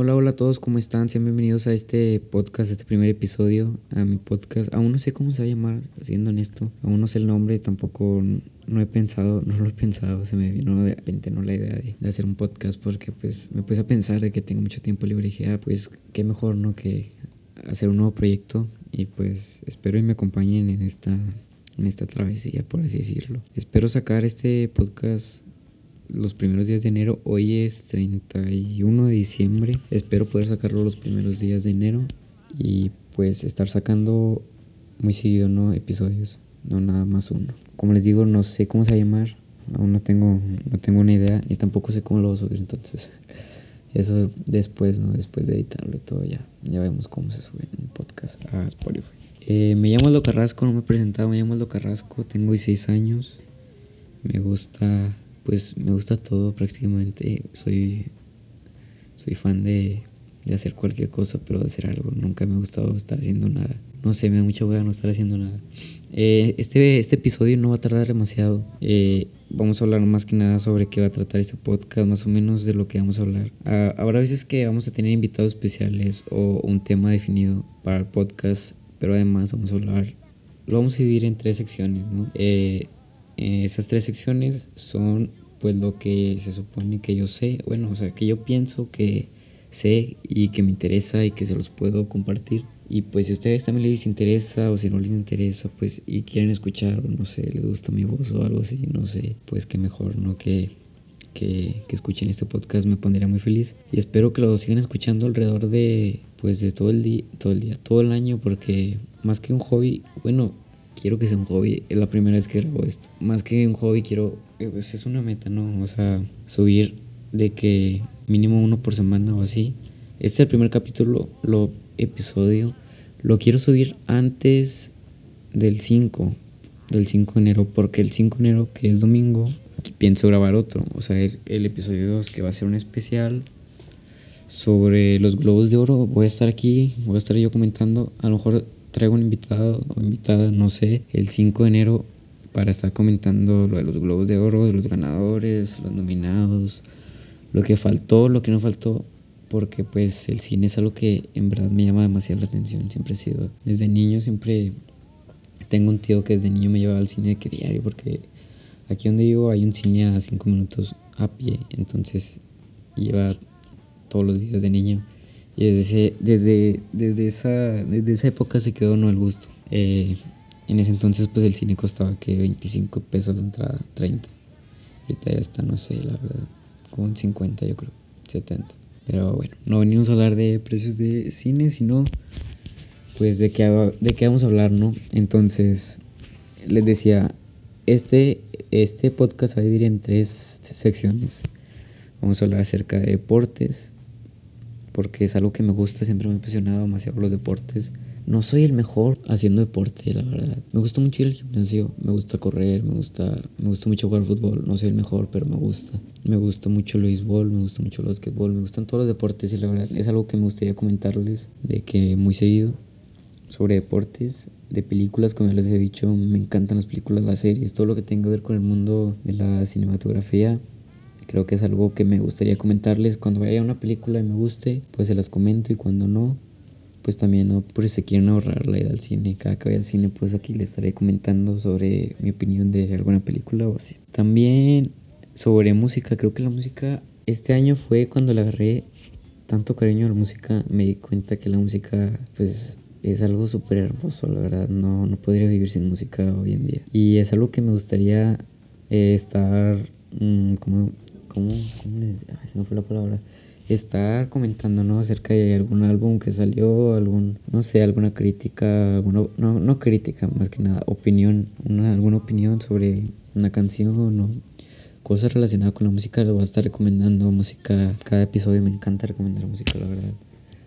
Hola, hola a todos, ¿cómo están? Sean bienvenidos a este podcast, a este primer episodio, a mi podcast. Aún no sé cómo se va a llamar, siendo honesto. Aún no sé el nombre, tampoco no he pensado, no lo he pensado. Se me vino de repente no la idea de, hacer un podcast porque pues me puse a pensar de que tengo mucho tiempo libre y dije, ah, pues qué mejor, ¿no? Que hacer un nuevo proyecto y pues espero y me acompañen en esta, en esta travesía, por así decirlo. Espero sacar este podcast los primeros días de enero. Hoy es 31 de diciembre. Espero poder sacarlo los primeros días de enero y pues estar sacando muy seguido, ¿no? Episodios, no nada más uno. Como les digo, no sé cómo se va a llamar. Aún no tengo, no tengo una idea ni tampoco sé cómo lo voy a subir. Entonces, eso después, ¿no? Después de editarlo y todo, ya, ya vemos cómo se sube un podcast a Spotify. Eh, me llamo Aldo Carrasco, no me he presentado, me llamo Aldo Carrasco, tengo 16 años. Me gusta pues me gusta todo prácticamente. Soy, soy fan de, hacer cualquier cosa, pero de hacer algo. Nunca me ha gustado estar haciendo nada. No sé, me da mucha hueá no estar haciendo nada. Eh, este, este episodio no va a tardar demasiado. Eh, vamos a hablar más que nada sobre qué va a tratar este podcast, más o menos de lo que vamos a hablar. Ah, habrá veces que vamos a tener invitados especiales o un tema definido para el podcast, pero además vamos a hablar, lo vamos a dividir en tres secciones, ¿no? Eh, esas tres secciones son pues lo que se supone que yo sé, bueno, o sea, que yo pienso que sé y que me interesa y que se los puedo compartir. Y pues si a ustedes también les interesa o si no les interesa, pues y quieren escuchar, no sé, les gusta mi voz o algo así, no sé, pues que mejor, ¿no? Que, que, que escuchen este podcast me pondría muy feliz. Y espero que lo sigan escuchando alrededor de, pues de todo el día, todo el día, todo el año, porque más que un hobby, bueno, quiero que sea un hobby. Es la primera vez que grabo esto. Más que un hobby, quiero. Pues es una meta, ¿no? O sea, subir de que mínimo uno por semana o así. Este es el primer capítulo, lo episodio. Lo quiero subir antes del 5, del 5 de enero, porque el 5 de enero, que es domingo, pienso grabar otro. O sea, el, el episodio 2, que va a ser un especial sobre los globos de oro. Voy a estar aquí, voy a estar yo comentando. A lo mejor traigo un invitado o invitada, no sé, el 5 de enero para estar comentando lo de los globos de oro, los ganadores, los nominados, lo que faltó, lo que no faltó, porque pues el cine es algo que en verdad me llama demasiado la atención, siempre he sido, desde niño siempre tengo un tío que desde niño me llevaba al cine de que diario, porque aquí donde vivo hay un cine a 5 minutos a pie, entonces iba todos los días de niño. Y desde, desde, desde, esa, desde esa época se quedó no el gusto. Eh, en ese entonces pues el cine costaba que 25 pesos la entrada, 30. Ahorita ya está, no sé, la verdad, como 50 yo creo, 70. Pero bueno, no venimos a hablar de precios de cine, sino pues de qué, de qué vamos a hablar, ¿no? Entonces, les decía, este, este podcast va a dividir en tres secciones. Vamos a hablar acerca de deportes, porque es algo que me gusta, siempre me ha apasionado demasiado los deportes. No soy el mejor haciendo deporte, la verdad. Me gusta mucho ir al gimnasio, me gusta correr, me gusta, me gusta mucho jugar fútbol. No soy el mejor, pero me gusta. Me gusta mucho el béisbol, me gusta mucho el básquetbol, me gustan todos los deportes y la verdad es algo que me gustaría comentarles de que muy seguido sobre deportes, de películas, como ya les he dicho, me encantan las películas, las series, todo lo que tenga que ver con el mundo de la cinematografía Creo que es algo que me gustaría comentarles. Cuando vaya una película y me guste, pues se las comento y cuando no, pues también no, por si se quieren ahorrar la ida al cine. Cada que vaya al cine, pues aquí les estaré comentando sobre mi opinión de alguna película o así. También sobre música, creo que la música este año fue cuando le agarré tanto cariño a la música, me di cuenta que la música pues es algo súper hermoso, la verdad, no, no podría vivir sin música hoy en día. Y es algo que me gustaría eh, estar mm, como ¿cómo, les, se me fue la palabra? Estar comentando, ¿no? Acerca de algún álbum que salió, algún, no sé, alguna crítica, alguna, no, no crítica, más que nada, opinión, una, alguna opinión sobre una canción o cosas relacionadas con la música, lo voy a estar recomendando música, cada episodio me encanta recomendar música, la verdad.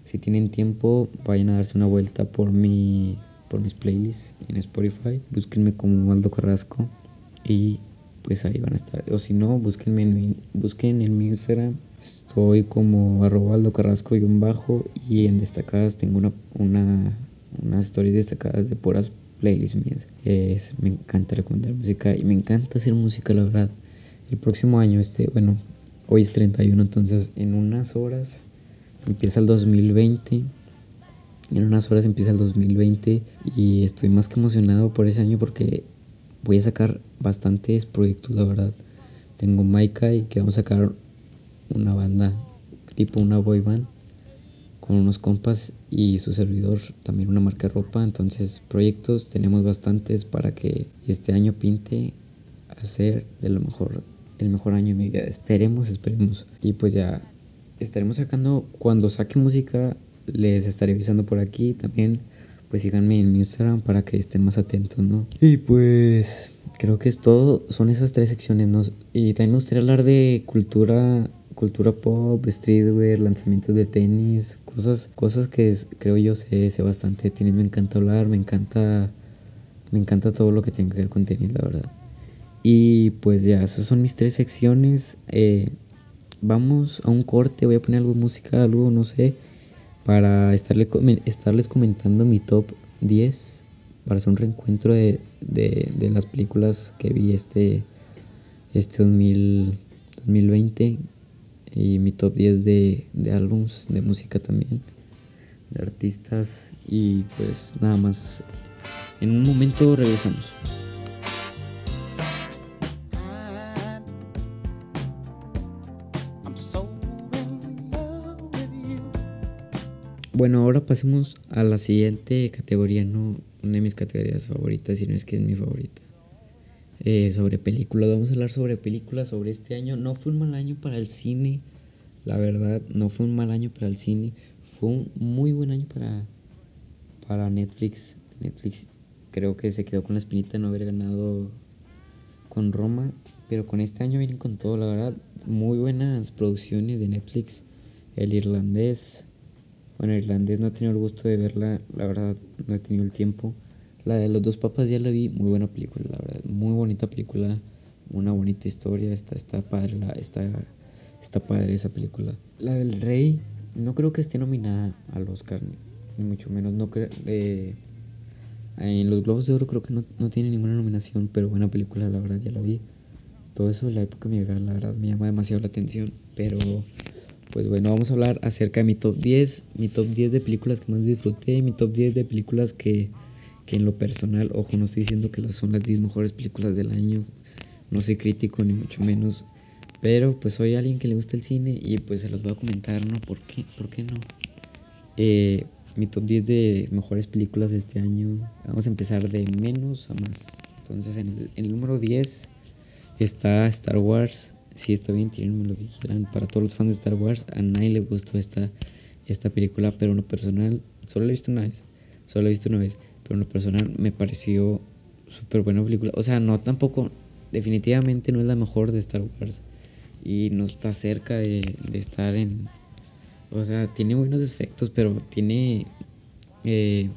Si tienen tiempo, vayan a darse una vuelta por mi por mis playlists en Spotify. Búsquenme como Aldo Carrasco y pues ahí van a estar. O si no, búsquenme en, busquen en mi Instagram. Estoy como arroba carrasco y un bajo. Y en destacadas tengo una, una, unas stories destacadas de puras playlists mías. Es, me encanta recomendar música y me encanta hacer música, la verdad. El próximo año, este, bueno, hoy es 31, entonces en unas horas empieza el 2020. En unas horas empieza el 2020 y estoy más que emocionado por ese año porque voy a sacar bastantes proyectos, la verdad. Tengo Maika y queremos sacar una banda tipo una boy band con unos compas y su servidor también una marca de ropa. Entonces proyectos tenemos bastantes para que este año pinte a ser de lo mejor, el mejor año de mi vida. Esperemos, esperemos. Y pues ya estaremos sacando, cuando saque música, les estaré avisando por aquí también. Pues síganme en Instagram para que estén más atentos, ¿no? Y pues creo que es todo. Son esas tres secciones, ¿no? Y también me gustaría hablar de cultura cultura pop, streetwear, lanzamientos de tenis, cosas, cosas que creo yo sé, sé bastante tenis, me encanta hablar, me encanta, me encanta todo lo que tenga que ver con tenis, la verdad. Y pues ya, esas son mis tres secciones. Eh, vamos a un corte, voy a poner algo de música, algo, no sé, para estarle, estarles comentando mi top 10, para hacer un reencuentro de, de, de las películas que vi este, este 2020 y mi top 10 de, de álbums de música también, de artistas y pues nada más. En un momento regresamos. Bueno, ahora pasemos a la siguiente categoría, no una de mis categorías favoritas, sino es que es mi favorita. Eh, sobre películas. Vamos a hablar sobre películas sobre este año. No fue un mal año para el cine, la verdad, no fue un mal año para el cine. Fue un muy buen año para, para Netflix. Netflix creo que se quedó con la espinita de no haber ganado con Roma, pero con este año vienen con todo, la verdad. Muy buenas producciones de Netflix. El irlandés. Bueno, irlandés no he tenido el gusto de verla, la verdad, no he tenido el tiempo. La de los dos papas ya la vi, muy buena película, la verdad. Muy bonita película, una bonita historia, está, está padre, la, está, está padre esa película. La del rey, no creo que esté nominada al Oscar, ni mucho menos. No creo, eh, en los Globos de Oro creo que no, no, tiene ninguna nominación, pero buena película, la verdad, ya la vi. Todo eso de la época me la verdad, me llama demasiado la atención. Pero, pues bueno, vamos a hablar acerca de mi top 10, mi top 10 de películas que más disfruté, mi top 10 de películas que que en lo personal, ojo, no estoy diciendo que son las 10 mejores películas del año, no soy crítico ni mucho menos, pero pues soy alguien que le gusta el cine y pues se los voy a comentar, ¿no? ¿Por qué? ¿Por qué no? Eh, mi top 10 de mejores películas de este año, vamos a empezar de menos a más. Entonces en el, número 10 está Star Wars. Si está bien, tírenme lo que quieran. Para todos los fans de Star Wars, a nadie le gustó esta, esta película, pero en lo personal, solo la he visto una vez. Solo la he visto una vez pero en lo personal me pareció súper buena película. O sea, no tampoco, definitivamente no es la mejor de Star Wars y no está cerca de, estar en... O sea, tiene buenos efectos, pero tiene... Eh,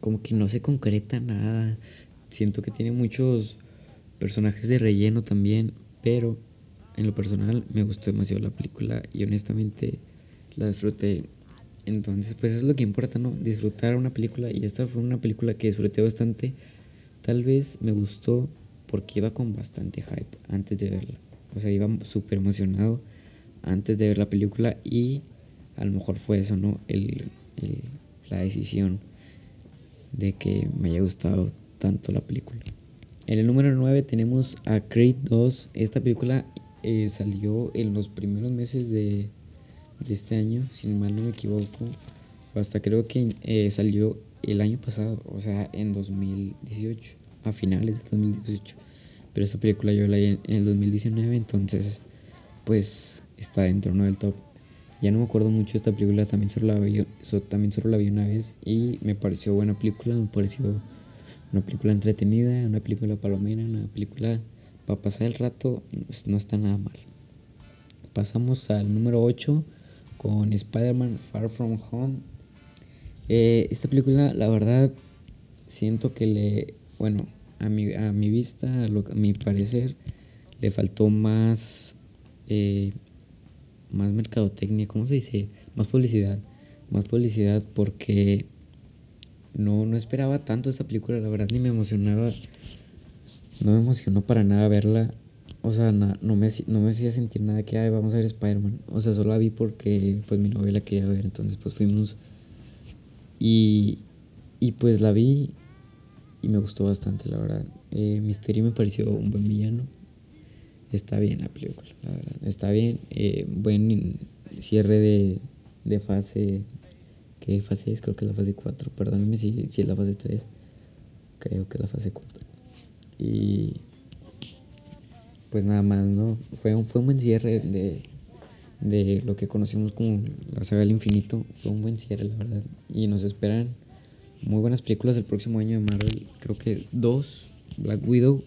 como que no se concreta nada. Siento que tiene muchos personajes de relleno también, pero en lo personal me gustó demasiado la película y honestamente la disfruté entonces, pues es lo que importa, ¿no? Disfrutar una película. Y esta fue una película que disfruté bastante. Tal vez me gustó porque iba con bastante hype antes de verla. O sea, iba súper emocionado antes de ver la película y a lo mejor fue eso, ¿no? El, la decisión de que me haya gustado tanto la película. En el número 9 tenemos a Creed 2. Esta película eh, salió en los primeros meses de, de este año, si mal no me equivoco. Hasta creo que eh, salió el año pasado, o sea, en 2018, a finales de 2018. Pero esta película yo la vi en el 2019, entonces, pues está dentro ¿no? del top. Ya no me acuerdo mucho de esta película, también solo, la vi, también solo la vi una vez y me pareció buena película, me pareció una película entretenida, una película palomera, una película para pasar el rato, pues, no está nada mal. Pasamos al número 8 con Spider-Man Far From Home. Eh, esta película, la verdad, siento que le, bueno, a mi, a mi vista, a, a mi parecer, le faltó más, eh, más mercadotecnia, ¿cómo se dice? Más publicidad, más publicidad porque no, no esperaba tanto esta película, la verdad, ni me emocionaba, no me emocionó para nada verla. o sea, no, me, no me hacía sentir nada que, ay, vamos a ver Spider-Man. O sea, solo la vi porque pues mi novia la quería ver, entonces pues fuimos y, y pues la vi y me gustó bastante, la verdad. Eh, Mysterio me pareció un buen villano. Está bien la película, la verdad. Está bien. Eh, buen cierre de, de fase. ¿Qué fase es? Creo que es la fase 4. Perdónenme si, si es la fase 3. Creo que es la fase 4. Y pues nada más, ¿no? Fue un, fue un buen cierre de, de lo que conocimos como la saga del infinito. Fue un buen cierre, la verdad. Y nos esperan muy buenas películas el próximo año de Marvel. Creo que dos, Black Widow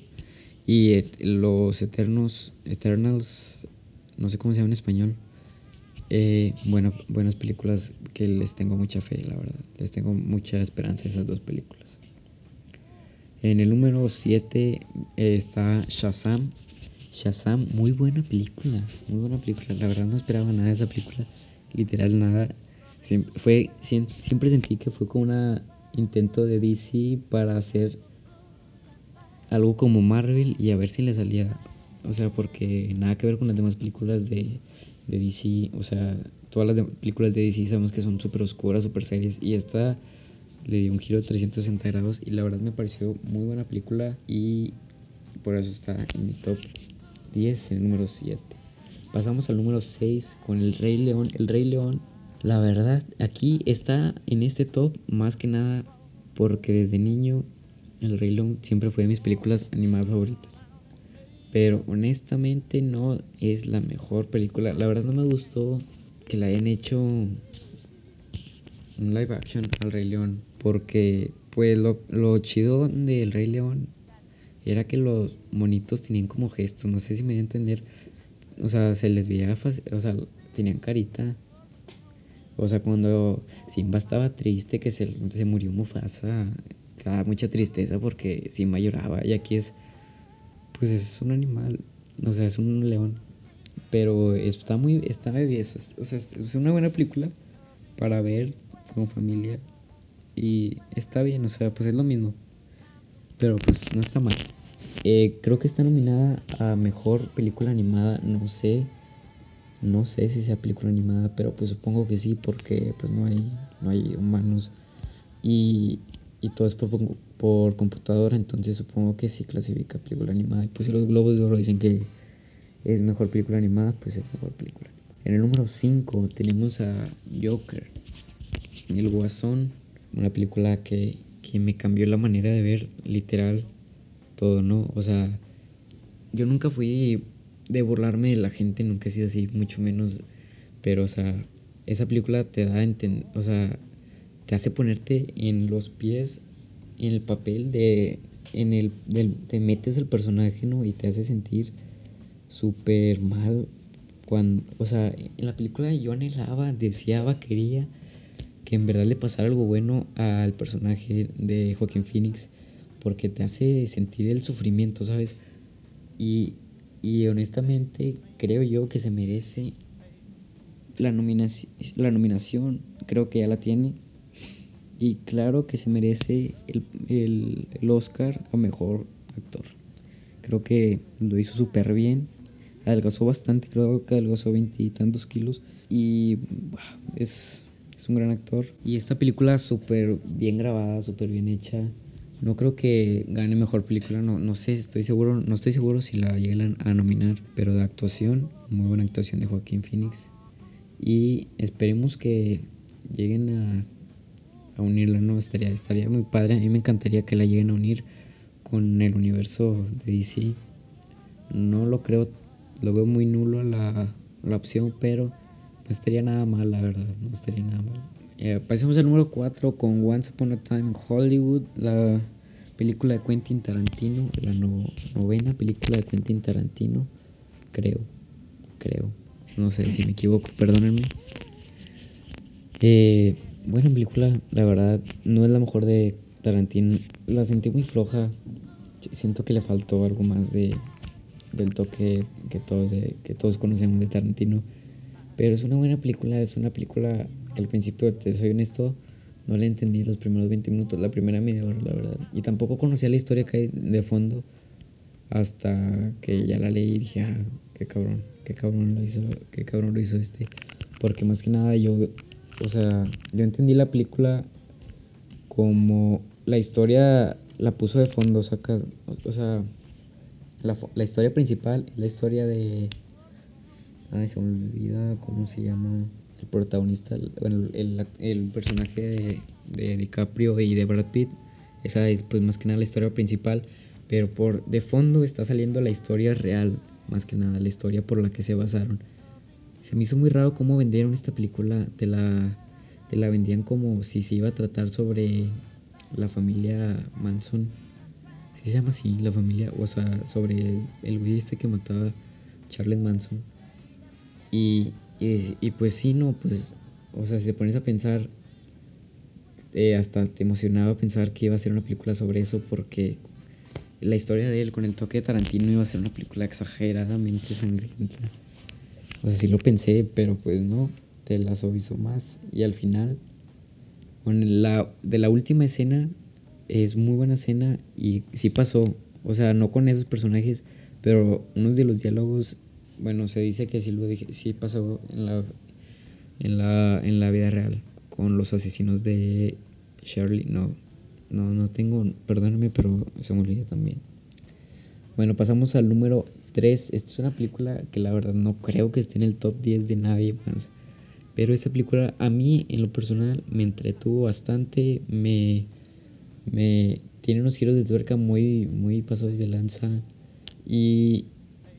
y los Eternos, Eternals, no sé cómo se llama en español. Eh, bueno, buenas películas que les tengo mucha fe, la verdad. Les tengo mucha esperanza esas dos películas. En el número 7 eh, está Shazam. Shazam, muy buena película, muy buena película. La verdad no esperaba nada de esa película, literal nada. Siempre, fue, siempre sentí que fue como un intento de DC para hacer algo como Marvel y a ver si le salía. O sea, porque nada que ver con las demás películas de, de DC. O sea, todas las películas de DC sabemos que son súper oscuras, súper serias. Y esta le dio un giro de 360 grados y la verdad me pareció muy buena película y por eso está en mi top 10, en el número 7. Pasamos al número 6 con El Rey León. El Rey León, la verdad, aquí está en este top más que nada porque desde niño El Rey León siempre fue de mis películas animadas favoritas. Pero honestamente no es la mejor película. La verdad no me gustó que la hayan hecho un live action al Rey León. Porque pues lo, lo chido del Rey León era que los monitos tenían como gestos, no sé si me voy a entender. O sea, se les veía fácil, o sea, tenían carita. O sea, cuando Simba estaba triste que se, se murió Mufasa, daba mucha tristeza porque Simba lloraba. Y aquí es, pues es un animal, o sea, es un león. Pero está muy, está bien, o sea, es una buena película para ver con familia. Y está bien, o sea, pues es lo mismo. Pero pues no está mal. Eh, creo que está nominada a mejor película animada. No sé. No sé si sea película animada, pero pues supongo que sí, porque pues no hay, no hay humanos. Y, y todo es por, por computadora, entonces supongo que sí clasifica película animada. Y pues si los globos de oro dicen que es mejor película animada, pues es mejor película. En el número 5 tenemos a Joker, El Guasón, una película que que me cambió la manera de ver literal todo, ¿no? O sea, yo nunca fui de burlarme de la gente, nunca he sido así, mucho menos, pero o sea, esa película te da a entender, o sea, te hace ponerte en los pies, en el papel de, en el, del, te metes el personaje, ¿no? Y te hace sentir súper mal cuando, o sea, en la película yo anhelaba, deseaba, quería que en verdad le pasara algo bueno al personaje de Joaquín Phoenix porque te hace sentir el sufrimiento, ¿sabes? Y, y honestamente creo yo que se merece la nominación, la nominación, creo que ya la tiene. Y claro que se merece el, el, el Oscar a Mejor Actor. Creo que lo hizo súper bien. Adelgazó bastante, creo que adelgazó veintitantos kilos. Y es es un gran actor. Y esta película súper bien grabada, súper bien hecha. No creo que gane mejor película, no, no sé, estoy seguro, no estoy seguro si la llegan a nominar, pero de actuación, muy buena actuación de Joaquín Phoenix. Y esperemos que lleguen a, a unirla, ¿no? Estaría, estaría muy padre. A mí me encantaría que la lleguen a unir con el universo de DC. No lo creo, lo veo muy nulo la, la opción, pero no estaría nada mal, la verdad. No estaría nada mal. Eh, pasemos al número 4 con Once Upon a Time in Hollywood, la película de Quentin Tarantino, la novena película de Quentin Tarantino, creo, creo, no sé si me equivoco, perdónenme. Eh, buena película, la verdad, no es la mejor de Tarantino, la sentí muy floja, siento que le faltó algo más de del toque que todos, que todos conocemos de Tarantino. Pero es una buena película, es una película que al principio, te soy honesto, no la entendí los primeros 20 minutos, la primera media hora, la verdad. Y tampoco conocía la historia que hay de fondo. hasta que ya la leí y dije, ah, qué cabrón, qué cabrón lo hizo, qué cabrón lo hizo este. Porque más que nada yo, o sea, yo entendí la película como la historia la puso de fondo, saca, o sea, la, la historia principal es la historia de... Ay, se me olvida cómo se llama el protagonista, bueno, el, el personaje de, de, DiCaprio y de Brad Pitt. Esa es pues más que nada la historia principal, pero por de fondo está saliendo la historia real, más que nada la historia por la que se basaron. Se me hizo muy raro cómo vendieron esta película, te la, te la vendían como si se iba a tratar sobre la familia Manson. Si se llama así, la familia, o sea, sobre el güey este que mataba Charles Manson. Y, y, pues sí, no, pues, o sea, si te pones a pensar, eh, hasta te emocionaba pensar que iba a ser una película sobre eso porque la historia de él con el toque de Tarantino iba a ser una película exageradamente sangrienta. O sea, sí lo pensé, pero pues no, te la suavizó más. Y al final, con la de la última escena, es muy buena escena y sí pasó. O sea, no con esos personajes, pero unos de los diálogos bueno, se dice que sí lo dije, sí pasó en la, en la, en la vida real con los asesinos de Shirley. No, no, no tengo, perdóname, pero se me olvidó también. Bueno, pasamos al número 3. Esta es una película que la verdad no creo que esté en el top 10 de nadie más. Pero esta película a mí en lo personal me entretuvo bastante, me, me tiene unos giros de tuerca muy, muy pasados de lanza. Y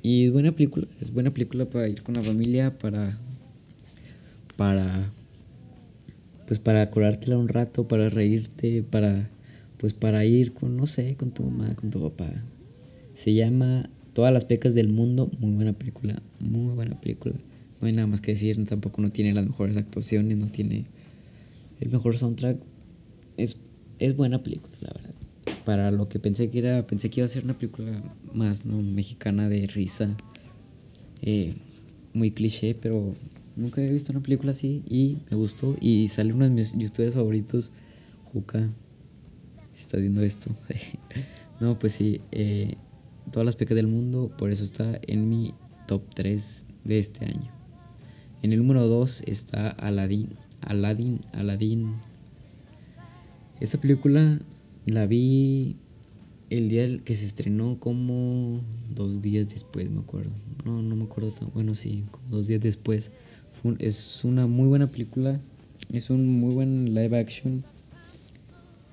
y buena película, es buena película para ir con la familia, para. para. pues para curártela un rato, para reírte, para. pues para ir con, no sé, con tu mamá, con tu papá. Se llama Todas las pecas del mundo, muy buena película, muy buena película. No hay nada más que decir, tampoco no tiene las mejores actuaciones, no tiene el mejor soundtrack. Es, es buena película, la verdad para lo que pensé que era, pensé que iba a ser una película más, ¿no? Mexicana de risa, eh, muy cliché, pero nunca había visto una película así y me gustó y sale uno de mis youtubers favoritos, Juca, si estás viendo esto. no, pues sí, eh, todas las pecas del mundo, por eso está en mi top 3 de este año. En el número 2 está Aladdin, Aladdin, Aladdin. Esta película la vi el día que se estrenó como dos días después, me acuerdo. No, no me acuerdo tan bueno, sí, como dos días después. es una muy buena película, es un muy buen live action.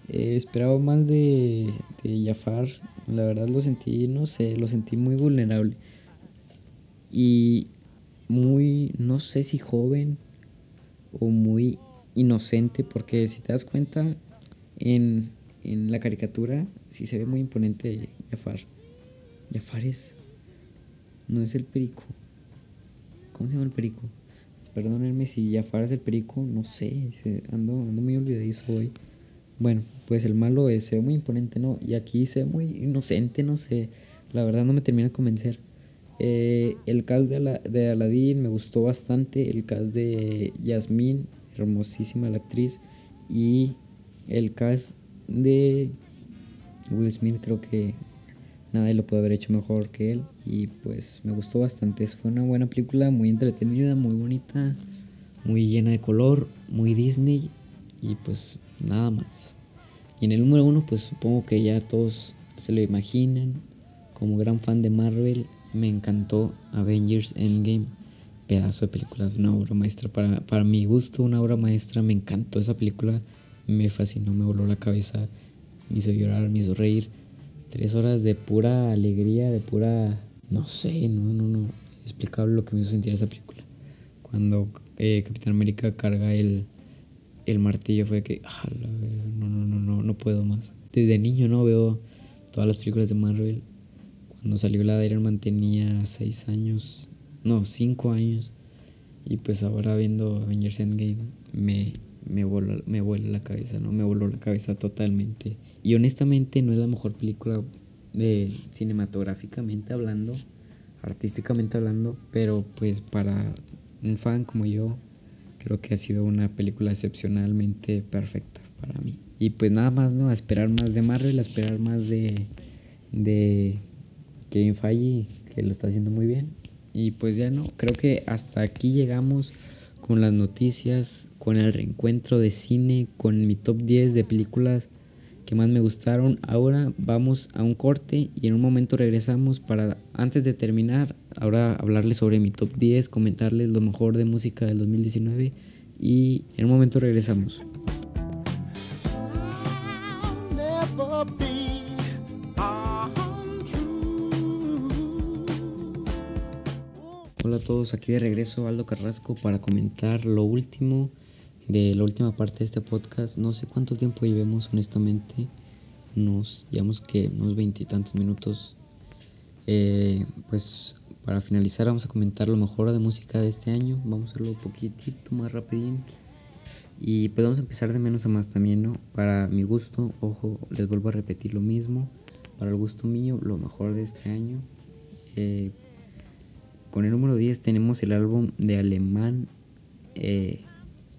Eh, esperaba más de, de Jafar, la verdad lo sentí, no sé, lo sentí muy vulnerable. Y muy, no sé si joven o muy inocente, porque si te das cuenta, en en la caricatura sí se ve muy imponente Jafar. Jafar es. No es el perico. ¿Cómo se llama el perico? Perdónenme si Jafar es el perico, no sé. Ando, ando muy olvidadizo hoy. Bueno, pues el malo es, se ve muy imponente, ¿no? Y aquí se ve muy inocente, no sé. La verdad no me termina de convencer. Eh, el cast de, de Aladdin me gustó bastante. El cast de Yasmín, hermosísima la actriz. Y el cast de Will Smith creo que nadie lo puede haber hecho mejor que él y pues me gustó bastante. Fue una buena película, muy entretenida, muy bonita, muy llena de color, muy Disney y pues nada más. Y en el número uno pues supongo que ya todos se lo imaginan. Como gran fan de Marvel me encantó Avengers Endgame. Pedazo de película, una obra maestra para, para mi gusto, una obra maestra. Me encantó esa película me fascinó, me voló la cabeza, me hizo llorar, me hizo reír. Tres horas de pura alegría, de pura, no sé, no, no, no, explicable lo que me hizo sentir esa película. Cuando eh, Capitán América carga el, el martillo fue que, ah, no, no, no, no, no puedo más. Desde niño no veo todas las películas de Marvel. Cuando salió la de Iron Man tenía seis años, no, cinco años. Y pues ahora viendo Avengers Endgame me, me voló, me la cabeza, ¿no? Me voló la cabeza totalmente. Y honestamente no es la mejor película de cinematográficamente hablando, artísticamente hablando, pero pues para un fan como yo, creo que ha sido una película excepcionalmente perfecta para mí. Y pues nada más, ¿no? Esperar más de Marvel, esperar más de, de, Kevin Feige, que lo está haciendo muy bien. Y pues ya no, creo que hasta aquí llegamos con las noticias, con el reencuentro de cine, con mi top 10 de películas que más me gustaron. Ahora vamos a un corte y en un momento regresamos para, antes de terminar, ahora hablarles sobre mi top 10, comentarles lo mejor de música del 2019 y en un momento regresamos. Todos, aquí de regreso Aldo Carrasco para comentar lo último de la última parte de este podcast. No sé cuánto tiempo llevemos honestamente, nos llevamos que unos veintitantos minutos. Eh, pues para finalizar vamos a comentar lo mejor de música de este año, vamos a hacerlo un poquitito más rapidín. Y pues vamos a empezar de menos a más también, ¿no? Para mi gusto, ojo, les vuelvo a repetir lo mismo. Para el gusto mío, lo mejor de este año. Eh, con el número 10 tenemos el álbum de Alemán, eh,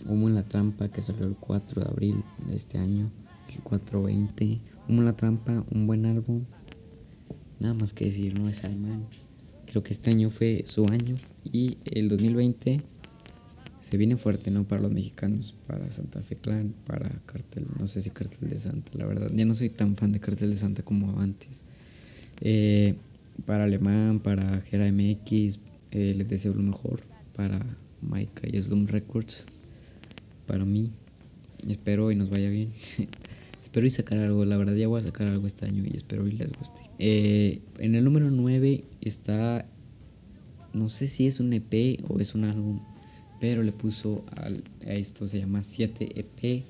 Humo en la Trampa, que salió el 4 de abril de este año, el 420. Humo en la Trampa, un buen álbum. Nada más que decir, no es alemán. Creo que este año fue su año. Y el 2020 se viene fuerte, ¿no? Para los mexicanos, para Santa Fe Clan, para Cartel, no sé si Cartel de Santa, la verdad. Ya no soy tan fan de Cartel de Santa como antes. Eh, para Alemán, para Gera MX, eh, les deseo lo mejor. Para Maika y Slum Records, para mí. Espero y nos vaya bien. espero y sacar algo, la verdad ya voy a sacar algo este año y espero y les guste. Eh, en el número 9 está, no sé si es un EP o es un álbum, pero le puso a esto, se llama 7 EP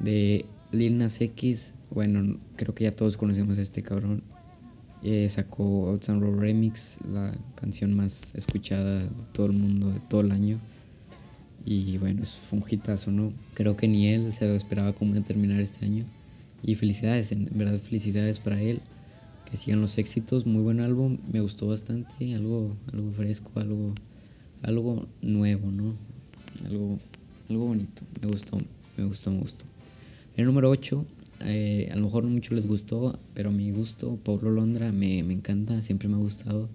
de Lil Nas X. Bueno, creo que ya todos conocemos a este cabrón. Eh, sacó Old Town Road Remix, la canción más escuchada de todo el mundo, de todo el año. Y bueno, es un hitazo, ¿no? Creo que ni él se lo esperaba cómo iba a terminar este año. Y felicidades, en verdad felicidades para él. Que sigan los éxitos, muy buen álbum, me gustó bastante, algo, algo fresco, algo, algo nuevo, ¿no? Algo, algo bonito, me gustó, me gustó, me gustó. El número 8 eh, a lo mejor no mucho les gustó, pero mi gusto, Pablo Londra me, me encanta, siempre me ha gustado.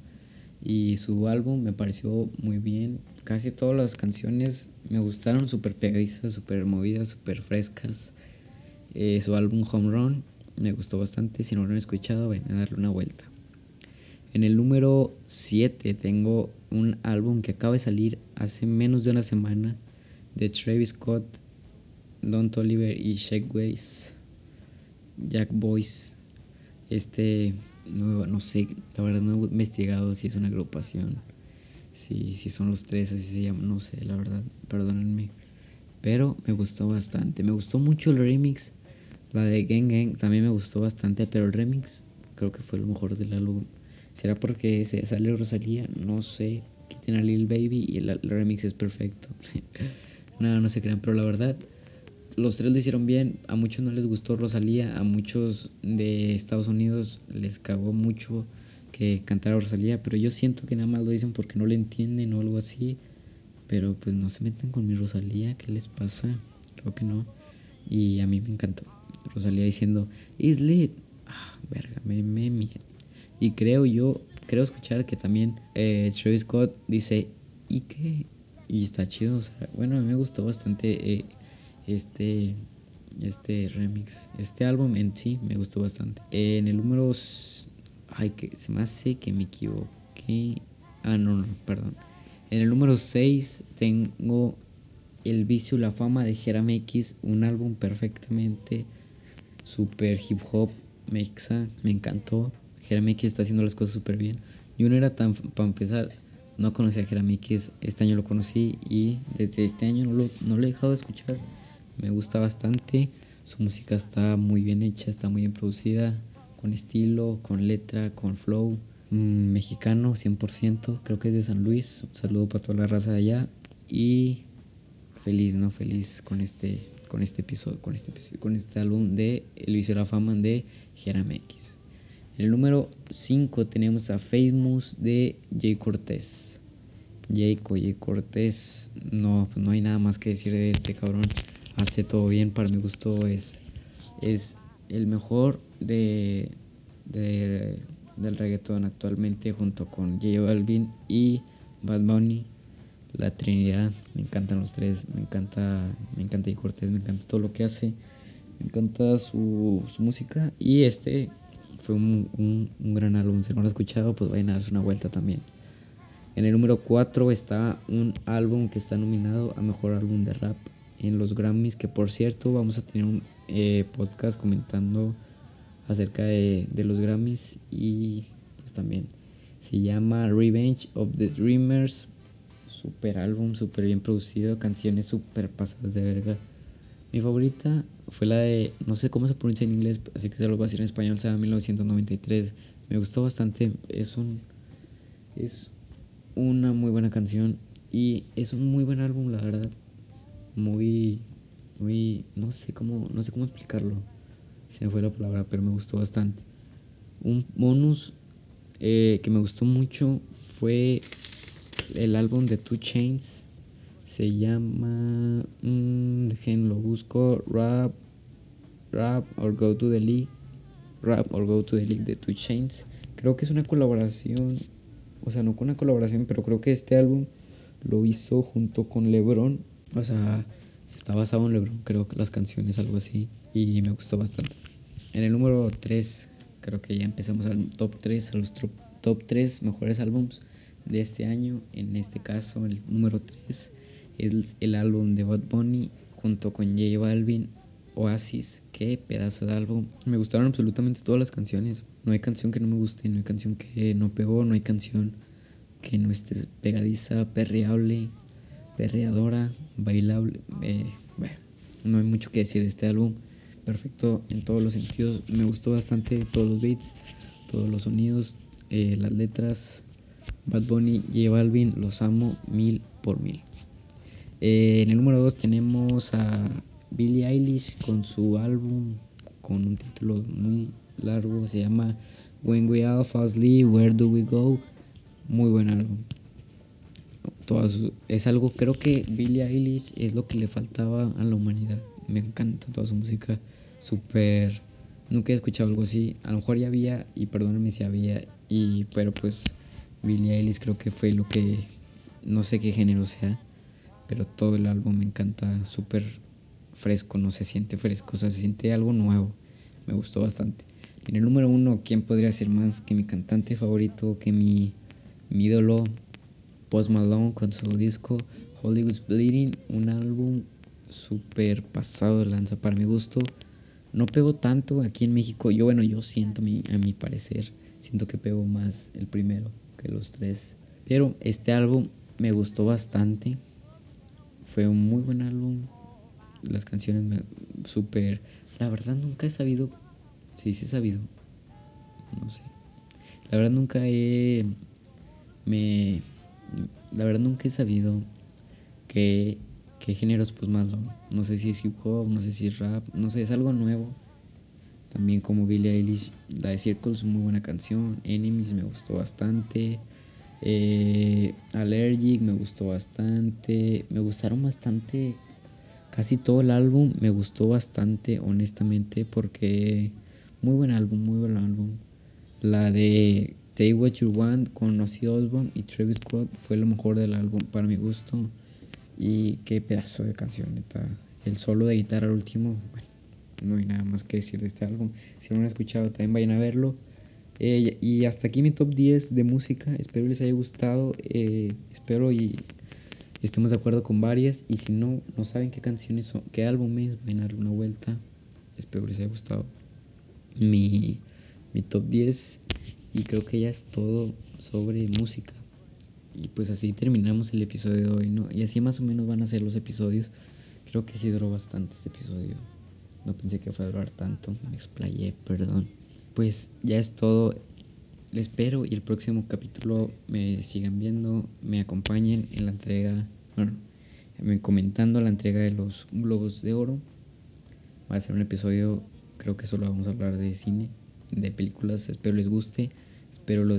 Y su álbum me pareció muy bien. Casi todas las canciones me gustaron, súper pegadizas, súper movidas, súper frescas. Eh, su álbum Home Run me gustó bastante. Si no lo han escuchado, ven a darle una vuelta. En el número 7 tengo un álbum que acaba de salir hace menos de una semana de Travis Scott, Don Toliver y Shake. Jack Boys. Este, no, no sé, la verdad no he investigado si es una agrupación, si, si son los tres, así se llaman, no sé, la verdad, perdónenme. Pero me gustó bastante, me gustó mucho el remix, la de Gang Gang también me gustó bastante, pero el remix creo que fue lo mejor del álbum. ¿Será porque se sale Rosalía? No sé. Quiten a Lil Baby y el, remix es perfecto. no, no se crean, pero la verdad los tres lo hicieron bien. A muchos no les gustó Rosalía, a muchos de Estados Unidos les cagó mucho que cantara Rosalía, pero yo siento que nada más lo dicen porque no le entienden o algo así. Pero pues no se metan con mi Rosalía, ¿qué les pasa? Creo que no. Y a mí me encantó. Rosalía diciendo, is lit. Ah, verga, me, me Y creo yo, creo escuchar que también eh, Travis Scott dice, ¿y qué? Y está chido, o sea, bueno, me gustó bastante. Eh, este, este remix, este álbum en sí me gustó bastante. En el número... Ay, que se me hace que me equivoqué. Ah, no, no, perdón. En el número 6 tengo El vicio la fama de Jeram X, un álbum perfectamente super hip hop, mexa, me encantó. Jeram X está haciendo las cosas súper bien. Yo no era tan, para empezar, no conocía a Jeram X, este año lo conocí y desde este año no lo, no lo he dejado de escuchar me gusta bastante. Su música está muy bien hecha, está muy bien producida, con estilo, con letra, con flow. Mm, mexicano 100%, creo que es de San Luis. Un saludo para toda la raza de allá. Y feliz, ¿no? Feliz con este, con este episodio, con este, con este álbum de de la Fama de Jeram. En el número 5 tenemos a Famous de Jay Cortés. Jay, Cortés, no, no hay nada más que decir de este cabrón hace todo bien, para mi gusto es, es el mejor de, de del reggaetón actualmente junto con J Balvin y Bad Bunny. La Trinidad, me encantan los tres, me encanta, me encanta y Cortés, me encanta todo lo que hace, me encanta su, música y este fue un, un, un, gran álbum, si no lo han escuchado pues vayan a darse una vuelta también. En el número 4 está un álbum que está nominado a Mejor Álbum de Rap en los Grammys, que por cierto vamos a tener un eh, podcast comentando acerca de, de los Grammys y pues también se llama Revenge of the Dreamers super álbum, super bien producido, canciones super pasadas de verga. Mi favorita fue la de, no sé cómo se pronuncia en inglés, así que se lo voy a decir en español, se llama 1993. Me gustó bastante, es un es una muy buena canción y es un muy buen álbum, la verdad. Muy muy no sé cómo no sé cómo explicarlo. Se me fue la palabra, pero me gustó bastante. Un bonus eh, que me gustó mucho fue el álbum de Two Chains se llama. Mmm, lo busco. Rap. Rap or Go to the League. Rap or Go to the League de Two Chains. Creo que es una colaboración. O sea, no con una colaboración, pero creo que este álbum lo hizo junto con LeBron. O sea, está basado en LeBron, creo que las canciones, algo así. Y me gustó bastante. En el número 3, creo que ya empezamos al top 3, a los top 3 mejores álbums de este año. En este caso, el número 3 es el álbum de Bad Bunny junto con J Balvin, Oasis. Qué pedazo de álbum. Me gustaron absolutamente todas las canciones. No hay canción que no me guste, no hay canción que no pegó, no hay canción que no esté pegadiza, perreable, perreadora, bailable. Eh, bueno, no hay mucho que decir de este álbum. Perfecto en todos los sentidos. Me gustó bastante todos los beats, todos los sonidos, eh, las letras, Bad Bunny, J Balvin, los amo mil por mil. Eh, en el número 2 tenemos a Billie Eilish con su álbum con un título muy largo, se llama When We All Fall Asleep, Where Do We Go. Muy buen álbum. Es algo, creo que Billie Eilish es lo que le faltaba a la humanidad. Me encanta toda su música, súper... Nunca he escuchado algo así. A lo mejor ya había, y perdónenme si había, y, pero pues Billie Eilish creo que fue lo que, no sé qué género sea, pero todo el álbum me encanta, súper fresco, no se siente fresco, o sea, se siente algo nuevo, me gustó bastante. En el número uno, ¿quién podría ser más que mi cantante favorito, que mi, mi ídolo, Post Malone con su disco Hollywood's Bleeding, un álbum súper pasado de lanza para mi gusto. No pegó tanto aquí en México, yo bueno, yo siento a mi parecer, siento que pegó más el primero los tres. Pero este álbum me gustó bastante. Fue un muy buen álbum. Las canciones me súper... La verdad nunca he sabido... Sí, sí he sabido. No sé. La verdad nunca he... Me... La verdad nunca he sabido que... ¿Qué géneros pues más No sé si es hip hop, no sé si es rap, no sé, es algo nuevo. También como Billie Eilish, la de Circles, muy buena canción. Enemies me gustó bastante. Eh, Allergic me gustó bastante. Me gustaron bastante. Casi todo el álbum me gustó bastante, honestamente, porque muy buen álbum, muy buen álbum. La de Take What You Want con Ozzy Osbourne y Travis Scott fue lo mejor del álbum para mi gusto. Y qué pedazo de canción, neta. El solo de guitarra al último, bueno, no hay nada más que decir de este álbum. Si no lo han escuchado, también vayan a verlo. Eh, y hasta aquí mi top 10 de música. Espero les haya gustado. Eh, espero y estemos de acuerdo con varias. Y si no, no saben qué canciones son, qué álbum es, vayan a darle una vuelta. Espero les haya gustado mi, mi top 10. Y creo que ya es todo sobre música. Y pues así terminamos el episodio de hoy, ¿no? Y así más o menos van a ser los episodios. Creo que sí duró bastante este episodio. No pensé que fuera a durar tanto. Me explayé, perdón. Pues ya es todo. Les espero y el próximo capítulo me sigan viendo, me acompañen en la entrega, bueno, comentando la entrega de los globos de oro. Va a ser un episodio, creo que solo vamos a hablar de cine, de películas. Espero les guste. Espero, lo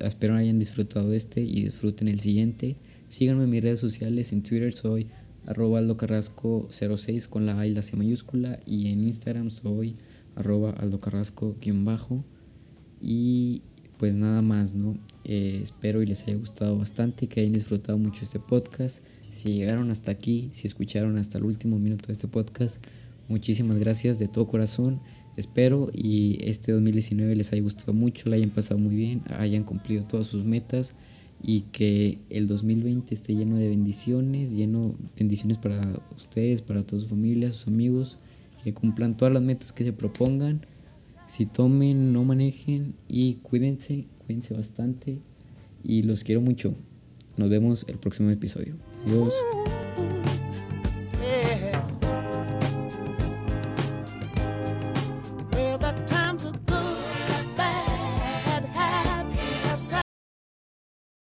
espero hayan disfrutado este y disfruten el siguiente. Síganme en mis redes sociales. En Twitter soy arroba Aldo Carrasco 06 con la A y la C mayúscula y en Instagram soy arroba Aldo Carrasco guion bajo y pues nada más, ¿no? Eh, espero y les haya gustado bastante, que hayan disfrutado mucho este podcast. Si llegaron hasta aquí, si escucharon hasta el último minuto de este podcast, muchísimas gracias de todo corazón. Espero y este 2019 les haya gustado mucho, la hayan pasado muy bien, hayan cumplido todas sus metas y que el 2020 esté lleno de bendiciones, lleno bendiciones para ustedes, para toda su familia, sus amigos, que cumplan todas las metas que se propongan. Si tomen, no manejen y cuídense, cuídense bastante y los quiero mucho. Nos vemos el próximo episodio. Adiós.